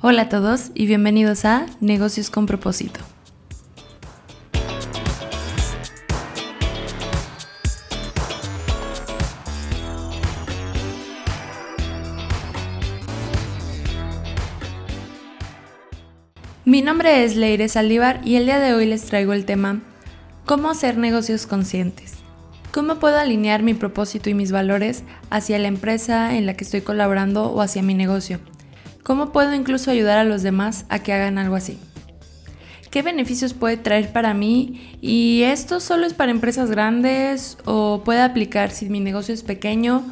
Hola a todos y bienvenidos a Negocios con propósito. Mi nombre es Leire Saldívar y el día de hoy les traigo el tema ¿Cómo hacer negocios conscientes? ¿Cómo puedo alinear mi propósito y mis valores hacia la empresa en la que estoy colaborando o hacia mi negocio? ¿Cómo puedo incluso ayudar a los demás a que hagan algo así? ¿Qué beneficios puede traer para mí? ¿Y esto solo es para empresas grandes o puede aplicar si mi negocio es pequeño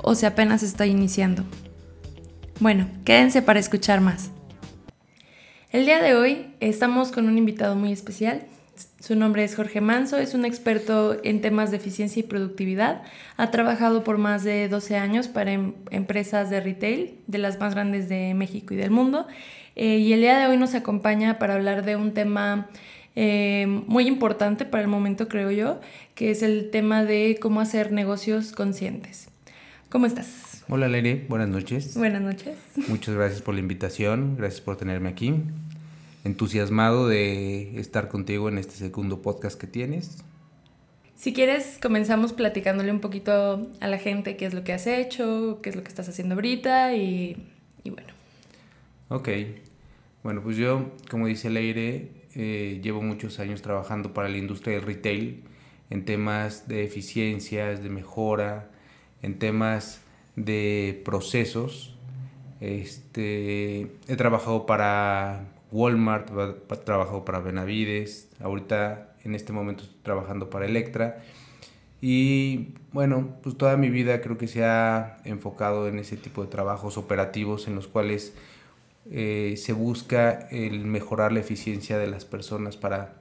o si apenas está iniciando? Bueno, quédense para escuchar más. El día de hoy estamos con un invitado muy especial. Su nombre es Jorge Manso, es un experto en temas de eficiencia y productividad. Ha trabajado por más de 12 años para em, empresas de retail, de las más grandes de México y del mundo. Eh, y el día de hoy nos acompaña para hablar de un tema eh, muy importante para el momento, creo yo, que es el tema de cómo hacer negocios conscientes. ¿Cómo estás? Hola Lere, buenas noches. Buenas noches. Muchas gracias por la invitación, gracias por tenerme aquí entusiasmado de estar contigo en este segundo podcast que tienes. Si quieres, comenzamos platicándole un poquito a la gente qué es lo que has hecho, qué es lo que estás haciendo ahorita y, bueno. Ok, bueno, pues yo, como dice Leire, eh, llevo muchos años trabajando para la industria del retail en temas de eficiencias, de mejora, en temas de procesos. Este, he trabajado para Walmart, trabajado para Benavides, ahorita en este momento estoy trabajando para Electra. Y bueno, pues toda mi vida creo que se ha enfocado en ese tipo de trabajos operativos en los cuales eh, se busca el mejorar la eficiencia de las personas para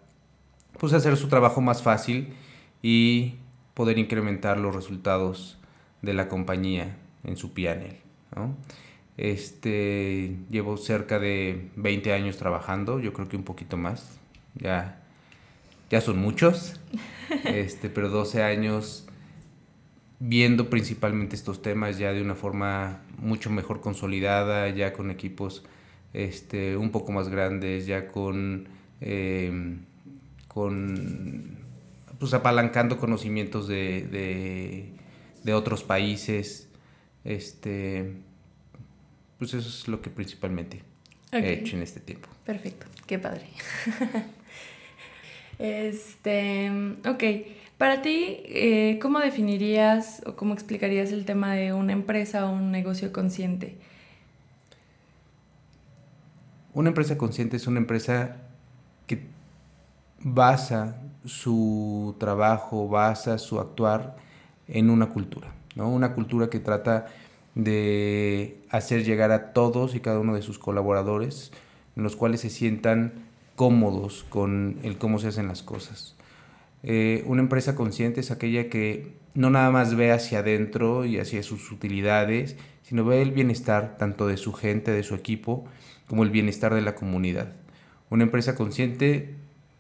pues hacer su trabajo más fácil y poder incrementar los resultados de la compañía en su PNL. ¿no? Este, llevo cerca de 20 años trabajando, yo creo que un poquito más. Ya, ya son muchos, este, pero 12 años viendo principalmente estos temas ya de una forma mucho mejor consolidada, ya con equipos este, un poco más grandes, ya con, em, con pues apalancando conocimientos de, de, de otros países. Este, pues eso es lo que principalmente he hecho en este tiempo. Perfecto, qué padre. este, ok, para ti, eh, ¿cómo definirías o cómo explicarías el tema de una empresa o un negocio consciente? Una empresa consciente es una empresa que basa su trabajo, basa su actuar en una cultura, ¿no? Una cultura que trata de hacer llegar a todos y cada uno de sus colaboradores, en los cuales se sientan cómodos con el cómo se hacen las cosas. Eh, una empresa consciente es aquella que no nada más ve hacia adentro y hacia sus utilidades, sino ve el bienestar tanto de su gente, de su equipo, como el bienestar de la comunidad. Una empresa consciente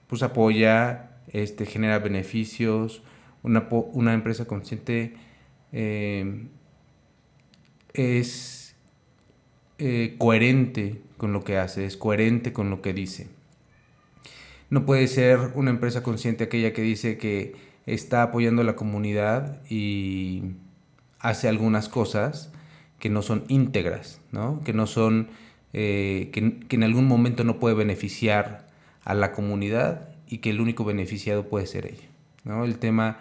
pues apoya, este, genera beneficios, una, una empresa consciente eh, es eh, coherente con lo que hace, es coherente con lo que dice. No puede ser una empresa consciente aquella que dice que está apoyando a la comunidad y hace algunas cosas que no son íntegras, ¿no? que no son, eh, que, en algún momento no puede beneficiar a la comunidad y que el único beneficiado puede ser ella. ¿no? El tema,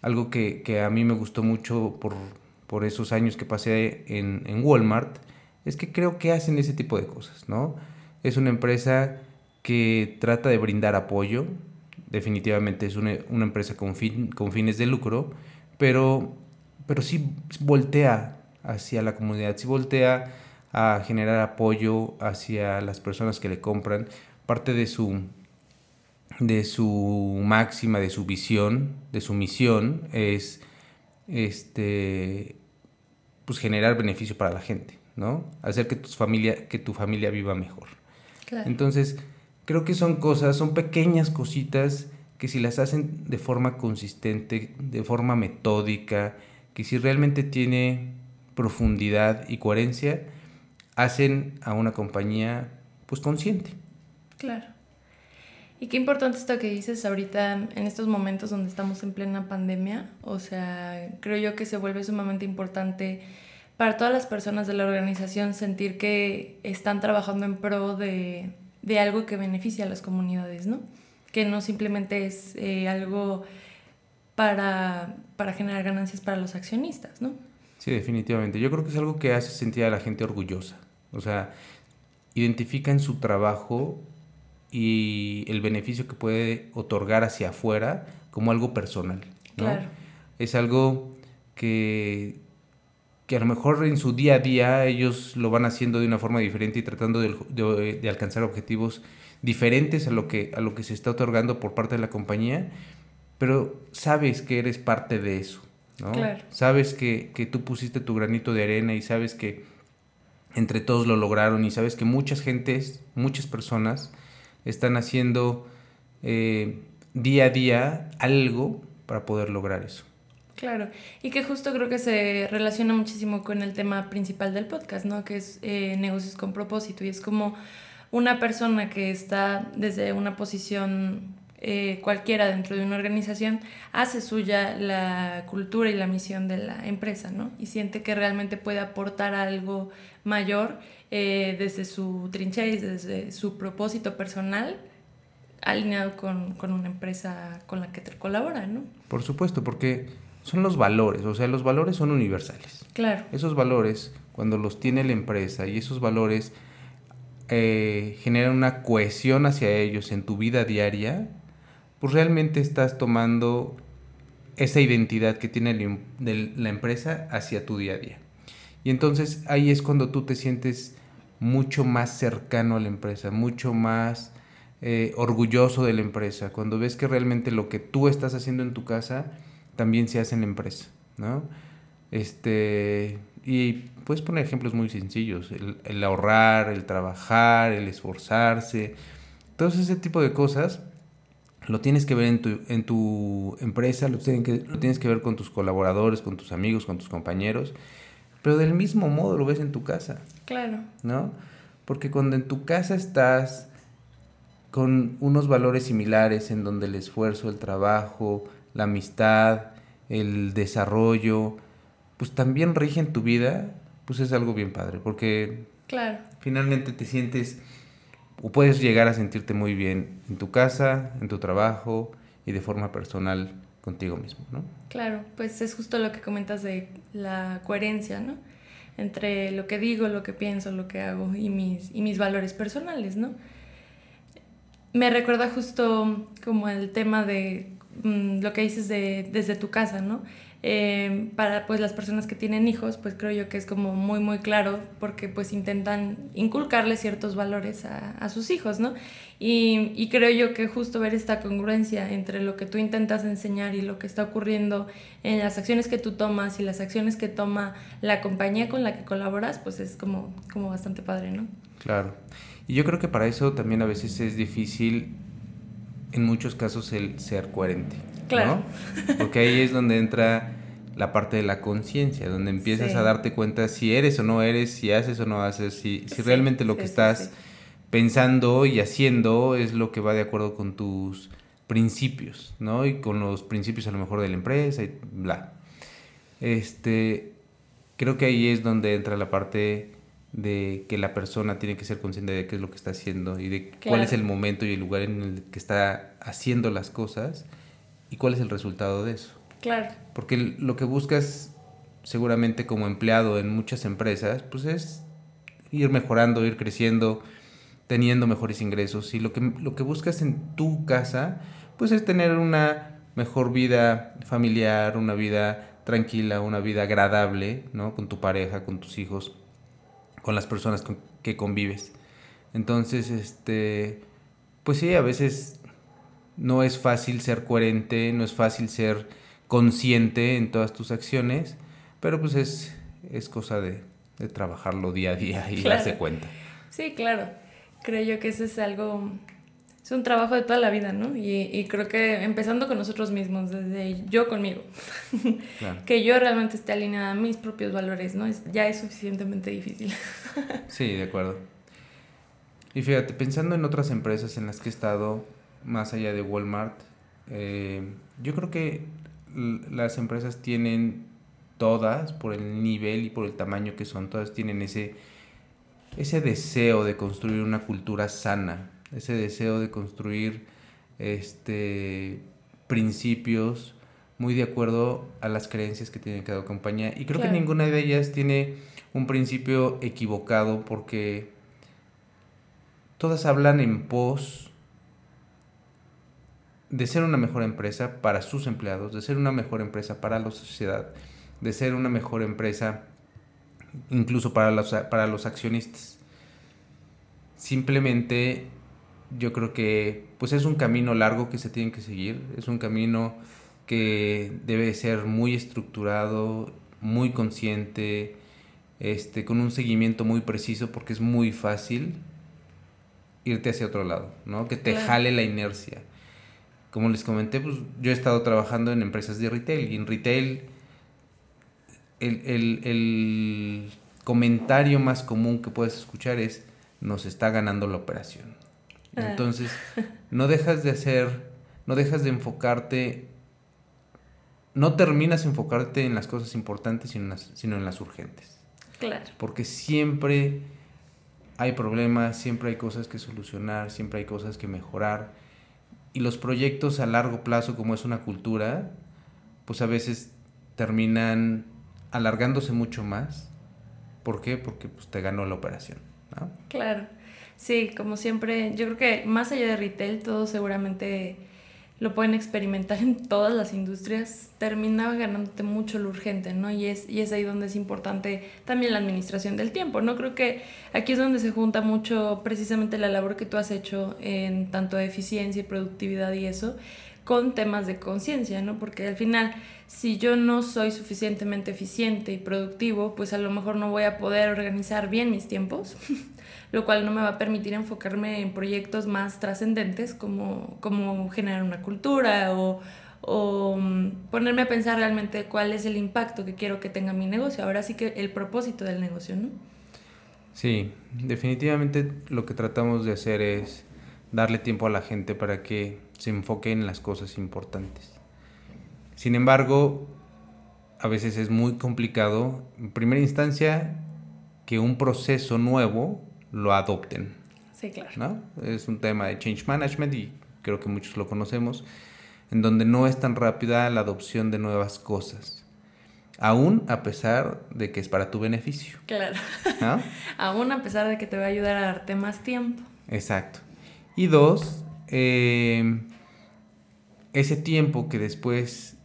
algo que, que a mí me gustó mucho por, por esos años que pasé en, Walmart, es que creo que hacen ese tipo de cosas, ¿no? Es una empresa que trata de brindar apoyo, definitivamente es una, empresa con, fin, con fines de lucro, pero, pero sí voltea hacia la comunidad, sí voltea a generar apoyo hacia las personas que le compran. Parte de su, de su máxima, de su visión, de su misión es este, pues generar beneficio para la gente, ¿no? Hacer que tu familia, que tu familia viva mejor. Entonces, creo que son cosas, son pequeñas cositas que si las hacen de forma consistente, de forma metódica, que si realmente tiene profundidad y coherencia, hacen a una compañía pues consciente. Claro. Y qué importante esto que dices ahorita en estos momentos donde estamos en plena pandemia. O sea, creo yo que se vuelve sumamente importante para todas las personas de la organización sentir que están trabajando en pro de, de algo que beneficia a las comunidades, ¿no? Que no simplemente es eh, algo para, para generar ganancias para los accionistas, ¿no? Sí, definitivamente. Yo creo que es algo que hace sentir a la gente orgullosa. O sea, identifican su trabajo y el beneficio que puede otorgar hacia afuera como algo personal. ¿no? Claro. Es algo que, que a lo mejor en su día a día ellos lo van haciendo de una forma diferente y tratando de, de, alcanzar objetivos diferentes a lo, que, a lo que se está otorgando por parte de la compañía, pero sabes que eres parte de eso. ¿no? Claro. Sabes que, que tú pusiste tu granito de arena y sabes que entre todos lo lograron y sabes que muchas gentes, muchas personas están haciendo eh, día a día algo para poder lograr eso. Claro, y que justo creo que se relaciona muchísimo con el tema principal del podcast, ¿no? Que es eh, negocios con propósito y es como una persona que está desde una posición eh, cualquiera dentro de una organización hace suya la cultura y la misión de la empresa, ¿no? Y siente que realmente puede aportar algo mayor eh, desde su trinchera y desde su propósito personal alineado con, una empresa con la que te colabora, ¿no? Por supuesto, porque son los valores, o sea, los valores son universales. Claro. Esos valores, cuando los tiene la empresa y esos valores eh, generan una cohesión hacia ellos en tu vida diaria, pues realmente estás tomando esa identidad que tiene la empresa hacia tu día a día. Y entonces ahí es cuando tú te sientes mucho más cercano a la empresa, mucho más eh, orgulloso de la empresa, cuando ves que realmente lo que tú estás haciendo en tu casa también se hace en la empresa, ¿no? Este, y puedes poner ejemplos muy sencillos, el, ahorrar, el trabajar, el esforzarse, todo ese tipo de cosas lo tienes que ver en tu, en tu empresa, lo, que, lo tienes que ver con tus colaboradores, con tus amigos, con tus compañeros, pero del mismo modo lo ves en tu casa. Claro. ¿No? Porque cuando en tu casa estás con unos valores similares en donde el esfuerzo, el trabajo, la amistad, el desarrollo, pues también rigen tu vida, pues es algo bien padre, porque claro. finalmente te sientes o puedes llegar a sentirte muy bien en tu casa, en tu trabajo y de forma personal contigo mismo, ¿no? Claro, pues es justo lo que comentas de la coherencia, ¿no? Entre lo que digo, lo que pienso, lo que hago y mis, y mis valores personales, ¿no? Me recuerda justo como el tema de mm, lo que dices de, desde tu casa, ¿no? Eh, para pues las personas que tienen hijos, pues creo yo que es como muy muy claro porque pues intentan inculcarle ciertos valores a, a sus hijos, ¿no? Y, y, creo yo que justo ver esta congruencia entre lo que tú intentas enseñar y lo que está ocurriendo en las acciones que tú tomas y las acciones que toma la compañía con la que colaboras, pues es como, como bastante padre, ¿no? Claro. Y yo creo que para eso también a veces es difícil, en muchos casos, el ser coherente. Claro. Porque ahí es donde entra la parte de la conciencia, donde empiezas a darte cuenta si eres o no eres, si haces o no haces, si, si realmente lo que estás pensando y haciendo es lo que va de acuerdo con tus principios, ¿no? Y con los principios a lo mejor de la empresa y bla. Este, creo que ahí es donde entra la parte de que la persona tiene que ser consciente de qué es lo que está haciendo y de cuál es el momento y el lugar en el que está haciendo las cosas y cuál es el resultado de eso. Claro. Porque lo que buscas seguramente como empleado en muchas empresas, pues es ir mejorando, ir creciendo, teniendo mejores ingresos. Y lo que, lo que buscas en tu casa, pues es tener una mejor vida familiar, una vida tranquila, una vida agradable, ¿no? Con tu pareja, con tus hijos, con las personas con que convives. Entonces, este, pues sí, a veces no es fácil ser coherente, no es fácil ser consciente en todas tus acciones, pero pues es, es cosa de, trabajarlo día a día y darse cuenta. Sí, claro. Creo yo que eso es algo es un trabajo de toda la vida, ¿no? Y, creo que empezando con nosotros mismos, desde yo conmigo, que yo realmente esté alineada a mis propios valores, ¿no? Es, ya es suficientemente difícil. sí, de acuerdo. Y fíjate, pensando en otras empresas en las que he estado, más allá de Walmart, eh, yo creo que las empresas tienen todas, por el nivel y por el tamaño que son, todas tienen ese, ese deseo de construir una cultura sana ese deseo de construir este, principios muy de acuerdo a las creencias que tiene cada compañía. Y creo que ninguna de ellas tiene un principio equivocado porque todas hablan en pos de ser una mejor empresa para sus empleados, de ser una mejor empresa para la sociedad, de ser una mejor empresa incluso para los, para los accionistas. Simplemente yo creo que pues es un camino largo que se tiene que seguir, es un camino que debe ser muy estructurado, muy consciente, este, con un seguimiento muy preciso porque es muy fácil irte hacia otro lado, ¿no? Que te jale la inercia. Como les comenté, pues yo he estado trabajando en empresas de retail y en retail el, el, el comentario más común que puedes escuchar es nos está ganando la operación. Ah. Entonces, no dejas de hacer, no dejas de enfocarte, no terminas de enfocarte en las cosas importantes, sino en las, sino en las urgentes. Claro. Porque siempre hay problemas, siempre hay cosas que solucionar, siempre hay cosas que mejorar. Y los proyectos a largo plazo, como es una cultura, pues a veces terminan alargándose mucho más. ¿Por qué? Porque pues, te ganó la operación. ¿no? Claro. Sí, como siempre, yo creo que más allá de retail, todo seguramente lo pueden experimentar en todas las industrias, terminaba ganándote mucho lo urgente, ¿no? Y es, y es ahí donde es importante también la administración del tiempo, ¿no? Creo que aquí es donde se junta mucho precisamente la labor que tú has hecho en tanto eficiencia y productividad y eso, con temas de conciencia, ¿no? Porque al final, si yo no soy suficientemente eficiente y productivo, pues a lo mejor no voy a poder organizar bien mis tiempos lo cual no me va a permitir enfocarme en proyectos más trascendentes como, como generar una cultura o, o mm, ponerme a pensar realmente cuál es el impacto que quiero que tenga mi negocio. Ahora sí que el propósito del negocio, ¿no? Sí, definitivamente lo que tratamos de hacer es darle tiempo a la gente para que se enfoque en las cosas importantes. Sin embargo, a veces es muy complicado, en primera instancia, que un proceso nuevo lo adopten. Sí, claro. ¿no? Es un tema de change management y creo que muchos lo conocemos, en donde no es tan rápida la adopción de nuevas cosas. Aún a pesar de que es para tu beneficio. Claro. Aún a pesar de que te va a ayudar a darte más tiempo. Exacto. Y dos, eh, ese tiempo que después,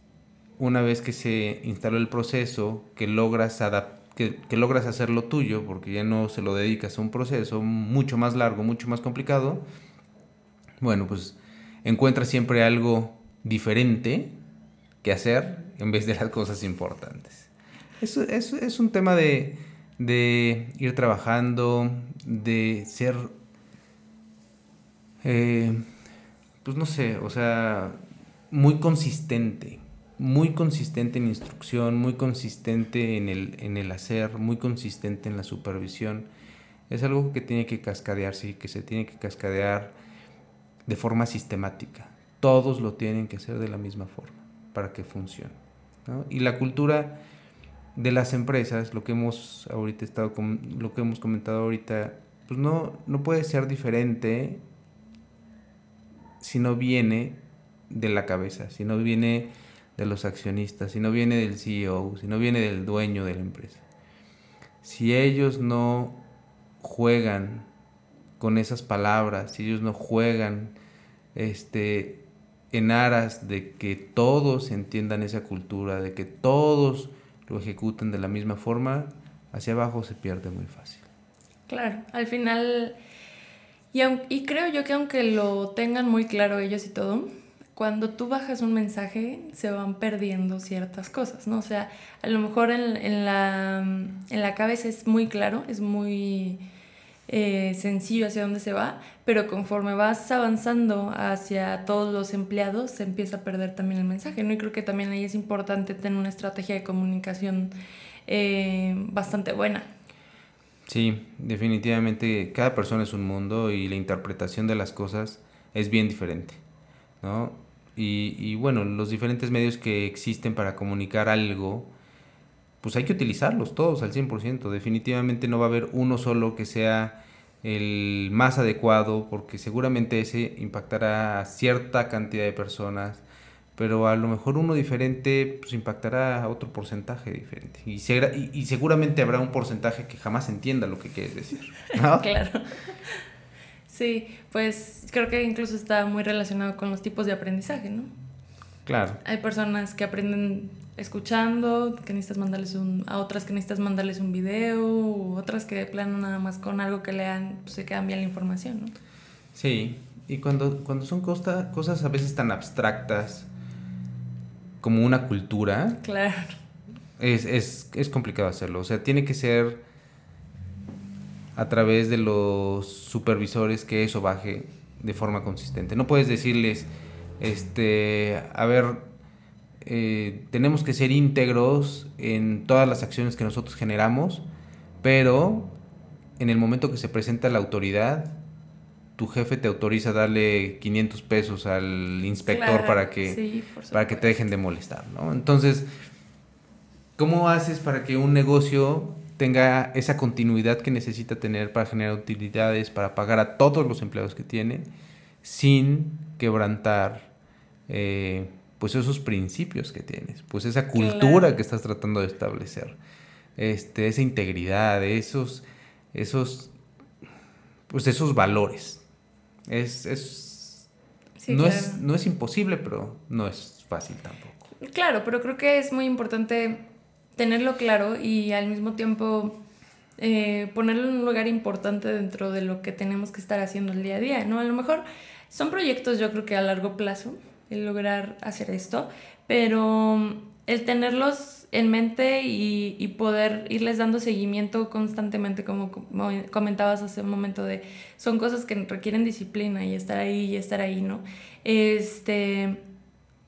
una vez que se instaló el proceso, que logras adaptar, que, logras hacer lo tuyo, porque ya no se lo dedicas a un proceso mucho más largo, mucho más complicado, bueno, pues encuentras siempre algo diferente que hacer en vez de las cosas importantes. Eso, es un tema de, de, ir trabajando, de ser, eh, pues no sé, o sea, muy consistente muy consistente en instrucción, muy consistente en el, en el hacer, muy consistente en la supervisión. Es algo que tiene que cascadearse y que se tiene que cascadear de forma sistemática. Todos lo tienen que hacer de la misma forma para que funcione. Y la cultura de las empresas, lo que hemos ahorita estado lo que hemos comentado ahorita, pues no, no puede ser diferente si no viene de la cabeza, si no viene de los accionistas, si no viene del CEO, si no viene del dueño de la empresa. Si ellos no juegan con esas palabras, si ellos no juegan este, en aras de que todos entiendan esa cultura, de que todos lo ejecuten de la misma forma, hacia abajo se pierde muy fácil. Claro, al final, y, y creo yo que aunque lo tengan muy claro ellos y todo, cuando tú bajas un mensaje se van perdiendo ciertas cosas, ¿no? O sea, a lo mejor en, la, en la cabeza es muy claro, es muy eh, sencillo hacia dónde se va, pero conforme vas avanzando hacia todos los empleados, se empieza a perder también el mensaje, ¿no? Y creo que también ahí es importante tener una estrategia de comunicación eh, bastante buena. Sí, definitivamente cada persona es un mundo y la interpretación de las cosas es bien diferente, ¿no? Y, y bueno, los diferentes medios que existen para comunicar algo, pues hay que utilizarlos todos al 100%. Definitivamente no va a haber uno solo que sea el más adecuado porque seguramente ese impactará a cierta cantidad de personas, pero a lo mejor uno diferente pues impactará a otro porcentaje diferente. Y, y, seguramente habrá un porcentaje que jamás entienda lo que quieres decir. claro. Sí, pues creo que incluso está muy relacionado con los tipos de aprendizaje, ¿no? Claro. Hay personas que aprenden escuchando, que necesitas mandarles un, a otras que necesitas mandarles un video, u otras que de plano nada más con algo que lean pues, se quedan bien la información, ¿no? Sí, y cuando, cuando son cosas a veces tan abstractas como una cultura, claro. es, es, es complicado hacerlo. O sea, tiene que ser a través de los supervisores que eso baje de forma consistente. No puedes decirles, este, a ver, eh, tenemos que ser íntegros en todas las acciones que nosotros generamos, pero en el momento que se presenta la autoridad, tu jefe te autoriza a darle 500 pesos al inspector para, que, para que te dejen de molestar, ¿no? Entonces, ¿cómo haces para que un negocio tenga esa continuidad que necesita tener para generar utilidades, para pagar a todos los empleados que tiene, sin quebrantar eh, pues esos principios que tienes, pues esa cultura que estás tratando de establecer, este, esa integridad, esos, esos, pues esos valores. Es, es, no, es, no es imposible, pero no es fácil tampoco. Claro, pero creo que es muy importante tenerlo claro y al mismo tiempo eh, ponerlo en un lugar importante dentro de lo que tenemos que estar haciendo el día a día, ¿no? A lo mejor son proyectos yo creo que a largo plazo, el lograr hacer esto, pero el tenerlos en mente y, y, poder irles dando seguimiento constantemente, como, comentabas hace un momento, de son cosas que requieren disciplina y estar ahí y estar ahí, ¿no? Este,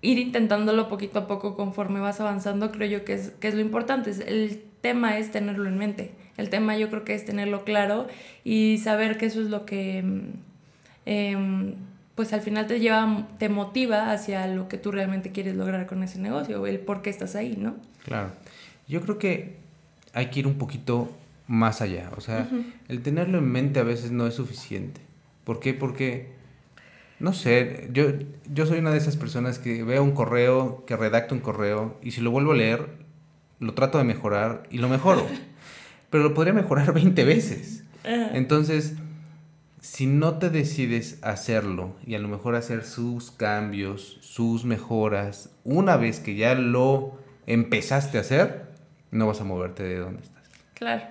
ir intentándolo poquito a poco conforme vas avanzando, creo yo que es, que es lo importante. El tema es tenerlo en mente. El tema yo creo que es tenerlo claro y saber que eso es lo que... Eh, pues al final te lleva, te motiva hacia lo que tú realmente quieres lograr con ese negocio, el por qué estás ahí, ¿no? Claro. Yo creo que hay que ir un poquito más allá. O sea, el tenerlo en mente a veces no es suficiente. ¿Por qué? Porque, no sé, yo, yo soy una de esas personas que veo un correo, que redacto un correo, y si lo vuelvo a leer, lo trato de mejorar y lo mejoro. Pero lo podría mejorar 20 veces. Entonces, si no te decides hacerlo y a lo mejor hacer sus cambios, sus mejoras, una vez que ya lo empezaste a hacer, no vas a moverte de donde estás. Claro.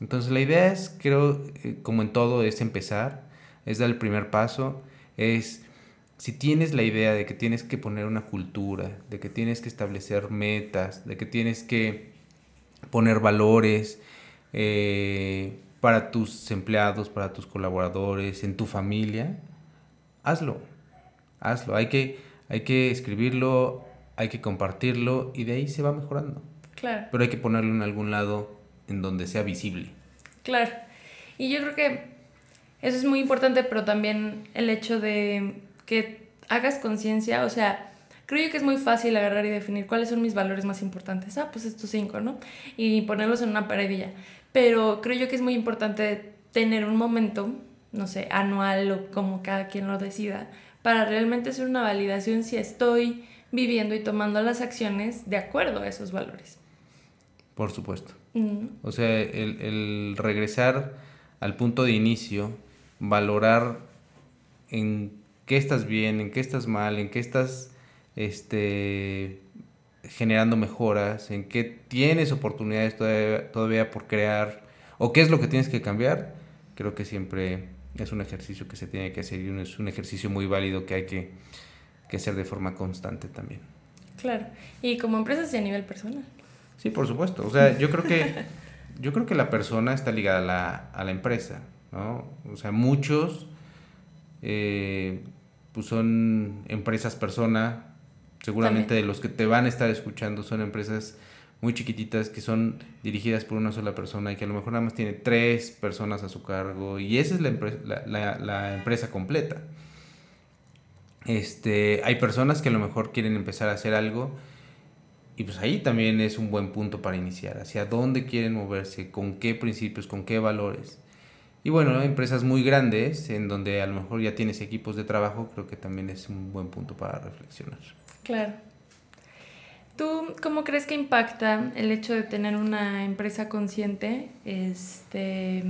Entonces la idea es, creo, eh, como en todo, es empezar, es dar el primer paso, es si tienes la idea de que tienes que poner una cultura, de que tienes que establecer metas, de que tienes que poner valores, eh, para tus empleados, para tus colaboradores, en tu familia, hazlo, hazlo. Hay que, hay que escribirlo, hay que compartirlo y de ahí se va mejorando. Claro. Pero hay que ponerlo en algún lado en donde sea visible. Claro. Y yo creo que eso es muy importante, pero también el hecho de que hagas conciencia, o sea, creo yo que es muy fácil agarrar y definir cuáles son mis valores más importantes. Ah, pues estos cinco, ¿no? Y ponerlos en una paredilla. Pero creo yo que es muy importante tener un momento, no sé, anual o como cada quien lo decida, para realmente hacer una validación si estoy viviendo y tomando las acciones de acuerdo a esos valores. Por supuesto. O sea, el, el, regresar al punto de inicio, valorar en qué estás bien, en qué estás mal, en qué estás este, generando mejoras, en qué tienes oportunidades todavía, por crear o qué es lo que tienes que cambiar, creo que siempre es un ejercicio que se tiene que hacer y es un ejercicio muy válido que hay que, hacer de forma constante también. Claro, y como empresa y a nivel personal. Sí, por supuesto. O sea, yo creo que, yo creo que la persona está ligada a la, a la empresa. ¿no? O sea, muchos eh, pues son empresas persona, seguramente de los que te van a estar escuchando son empresas muy chiquititas que son dirigidas por una sola persona y que a lo mejor nada más tiene tres personas a su cargo y esa es la, la, la, empresa completa. Este, hay personas que a lo mejor quieren empezar a hacer algo y pues ahí también es un buen punto para iniciar, hacia dónde quieren moverse, con qué principios, con qué valores. Y bueno, empresas muy grandes en donde a lo mejor ya tienes equipos de trabajo, creo que también es un buen punto para reflexionar. Claro. ¿Tú cómo crees que impacta el hecho de tener una empresa consciente este,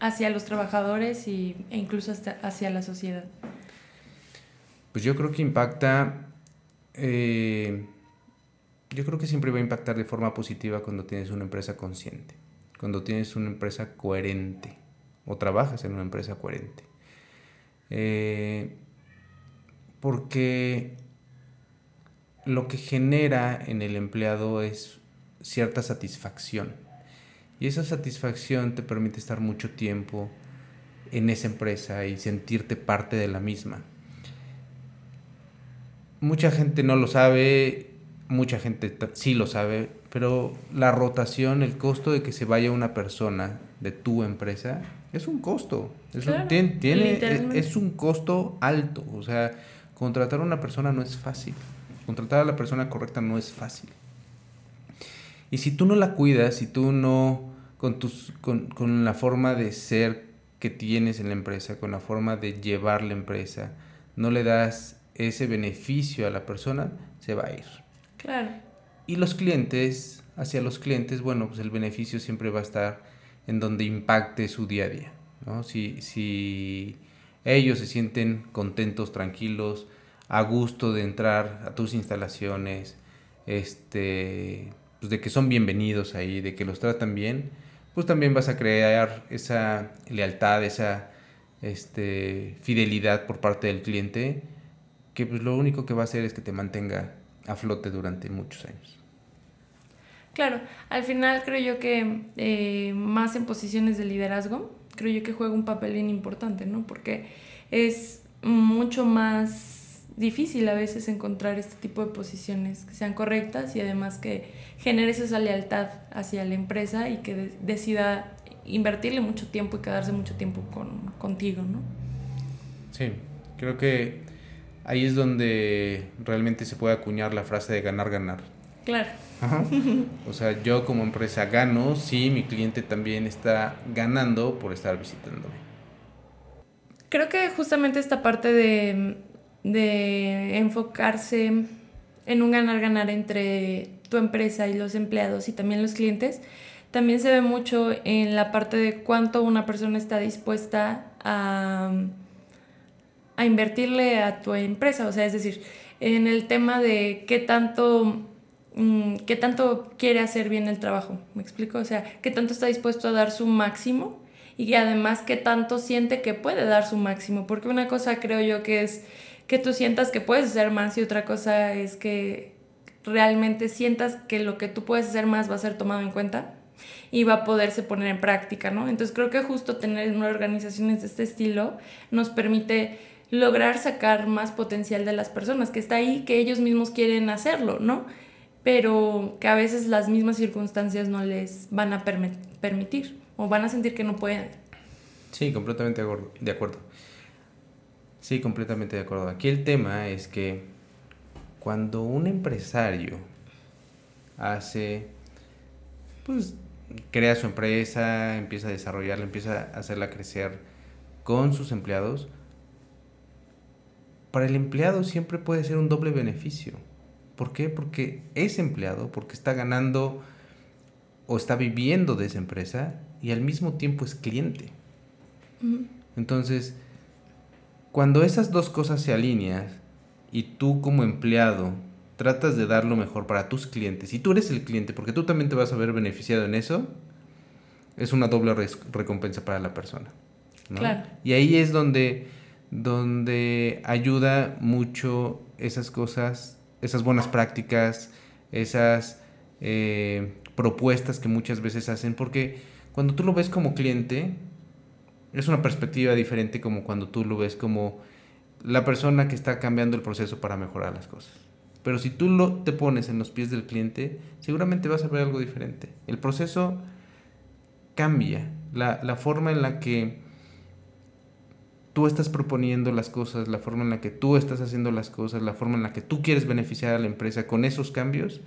hacia los trabajadores y, e incluso hasta hacia la sociedad? Pues yo creo que impacta, eh, yo creo que siempre va a impactar de forma positiva cuando tienes una empresa consciente, cuando tienes una empresa coherente o trabajas en una empresa coherente. Eh, porque lo que genera en el empleado es cierta satisfacción. Y esa satisfacción te permite estar mucho tiempo en esa empresa y sentirte parte de la misma. Mucha gente no lo sabe, mucha gente sí lo sabe, pero la rotación, el costo de que se vaya una persona de tu empresa, es un costo. Es, un, tiene, es un costo alto. O sea, contratar a una persona no es fácil. Contratar a la persona correcta no es fácil. Y si tú no la cuidas, si tú no, con, tus, con, con la forma de ser que tienes en la empresa, con la forma de llevar la empresa, no le das ese beneficio a la persona, se va a ir. Claro. Y los clientes, hacia los clientes, bueno, pues el beneficio siempre va a estar en donde impacte su día a día. ¿no? Si, si ellos se sienten contentos, tranquilos, a gusto de entrar a tus instalaciones, este, pues de que son bienvenidos ahí, de que los tratan bien, pues también vas a crear esa lealtad, esa este, fidelidad por parte del cliente, que pues lo único que va a hacer es que te mantenga a flote durante muchos años. Claro, al final creo yo que eh, más en posiciones de liderazgo, creo yo que juega un papel bien importante, ¿no? Porque es mucho más difícil a veces encontrar este tipo de posiciones que sean correctas y además que genere esa lealtad hacia la empresa y que decida invertirle mucho tiempo y quedarse mucho tiempo con, contigo, ¿no? Sí, creo que ahí es donde realmente se puede acuñar la frase de ganar, ganar. Claro. O sea, yo como empresa gano si mi cliente también está ganando por estar visitándome. Creo que justamente esta parte de de enfocarse en un ganar-ganar entre tu empresa y los empleados y también los clientes, también se ve mucho en la parte de cuánto una persona está dispuesta a, a invertirle a tu empresa. O sea, es decir, en el tema de qué tanto, mm, qué tanto quiere hacer bien el trabajo. ¿Me explico? O sea, qué tanto está dispuesto a dar su máximo y además qué tanto siente que puede dar su máximo. Porque una cosa creo yo que es que tú sientas que puedes hacer más y otra cosa es que realmente sientas que lo que tú puedes hacer más va a ser tomado en cuenta y va a poderse poner en práctica, ¿no? Entonces creo que justo tener una organizaciones de este estilo nos permite lograr sacar más potencial de las personas, que está ahí, que ellos mismos quieren hacerlo, ¿no? Pero que a veces las mismas circunstancias no les van a permitir o van a sentir que no pueden. Sí, completamente de acuerdo. Sí, completamente de acuerdo. Aquí el tema es que cuando un empresario hace, pues, crea su empresa, empieza a desarrollarla, empieza a hacerla crecer con sus empleados, para el empleado siempre puede ser un doble beneficio. ¿Por qué? Porque es empleado, porque está ganando o está viviendo de esa empresa y al mismo tiempo es cliente. Entonces, cuando esas dos cosas se alinean y tú como empleado tratas de dar lo mejor para tus clientes y tú eres el cliente porque tú también te vas a ver beneficiado en eso, es una doble recompensa para la persona. Claro. Y ahí es donde, donde ayuda mucho esas cosas, esas buenas prácticas, esas eh, propuestas que muchas veces hacen, porque cuando tú lo ves como cliente, es una perspectiva diferente como cuando tú lo ves como la persona que está cambiando el proceso para mejorar las cosas. Pero si tú lo, te pones en los pies del cliente, seguramente vas a ver algo diferente. El proceso cambia. La, la forma en la que tú estás proponiendo las cosas, la forma en la que tú estás haciendo las cosas, la forma en la que tú quieres beneficiar a la empresa con esos cambios,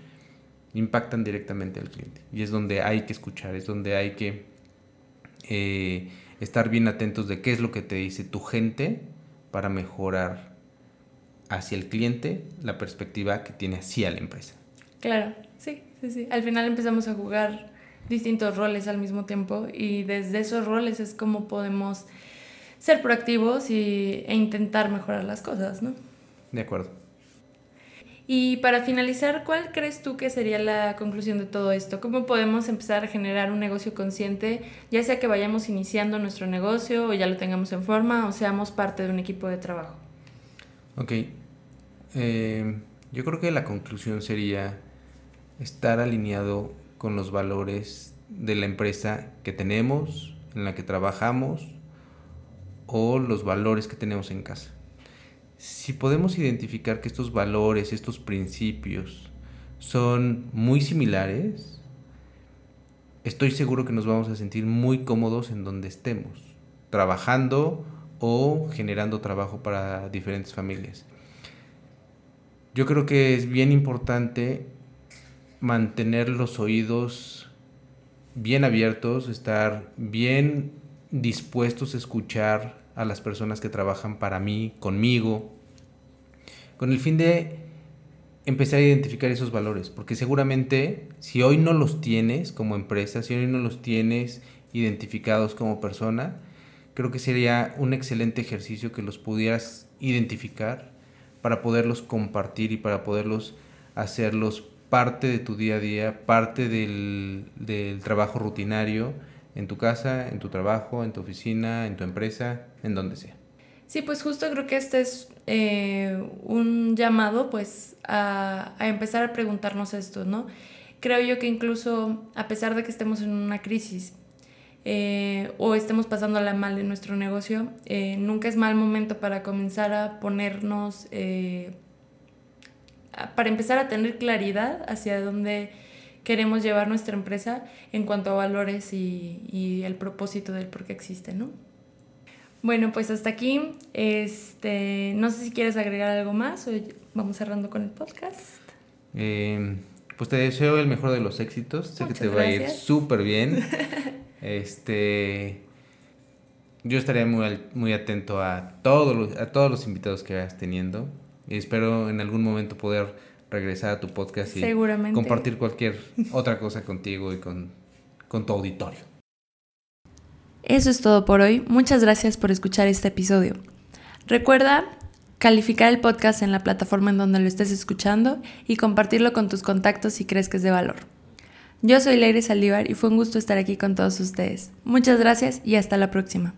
impactan directamente al cliente. Y es donde hay que escuchar, es donde hay que eh, estar bien atentos de qué es lo que te dice tu gente para mejorar hacia el cliente la perspectiva que tiene hacia la empresa. Claro, sí, sí, sí. Al final empezamos a jugar distintos roles al mismo tiempo y desde esos roles es como podemos ser proactivos y, e intentar mejorar las cosas, ¿no? De acuerdo. Y para finalizar, ¿cuál crees tú que sería la conclusión de todo esto? ¿Cómo podemos empezar a generar un negocio consciente, ya sea que vayamos iniciando nuestro negocio o ya lo tengamos en forma o seamos parte de un equipo de trabajo? Ok. Eh, yo creo que la conclusión sería estar alineado con los valores de la empresa que tenemos, en la que trabajamos o los valores que tenemos en casa. Si podemos identificar que estos valores, estos principios son muy similares, estoy seguro que nos vamos a sentir muy cómodos en donde estemos, trabajando o generando trabajo para diferentes familias. Yo creo que es bien importante mantener los oídos bien abiertos, estar bien dispuestos a escuchar a las personas que trabajan para mí, conmigo, con el fin de empezar a identificar esos valores, porque seguramente si hoy no los tienes como empresa, si hoy no los tienes identificados como persona, creo que sería un excelente ejercicio que los pudieras identificar para poderlos compartir y para poderlos hacerlos parte de tu día a día, parte del, del trabajo rutinario en tu casa, en tu trabajo, en tu oficina, en tu empresa, en donde sea. Sí, pues justo creo que este es eh, un llamado pues a, empezar a preguntarnos esto, ¿no? Creo yo que incluso a pesar de que estemos en una crisis eh, o estemos pasándola mal en nuestro negocio, eh, nunca es mal momento para comenzar a ponernos, para empezar a tener claridad hacia dónde queremos llevar nuestra empresa en cuanto a valores y, el propósito del por qué existe, ¿no? Bueno, pues hasta aquí. Este, no sé si quieres agregar algo más o vamos cerrando con el podcast. Eh, pues te deseo el mejor de los éxitos. Sé que te va a ir súper bien. este, yo estaré muy, muy atento a todos, los, a todos los invitados que vayas teniendo. Y espero en algún momento poder regresar a tu podcast y compartir cualquier otra cosa contigo y con, con tu auditorio. Eso es todo por hoy. Muchas gracias por escuchar este episodio. Recuerda calificar el podcast en la plataforma en donde lo estés escuchando y compartirlo con tus contactos si crees que es de valor. Yo soy Leire Saldívar y fue un gusto estar aquí con todos ustedes. Muchas gracias y hasta la próxima.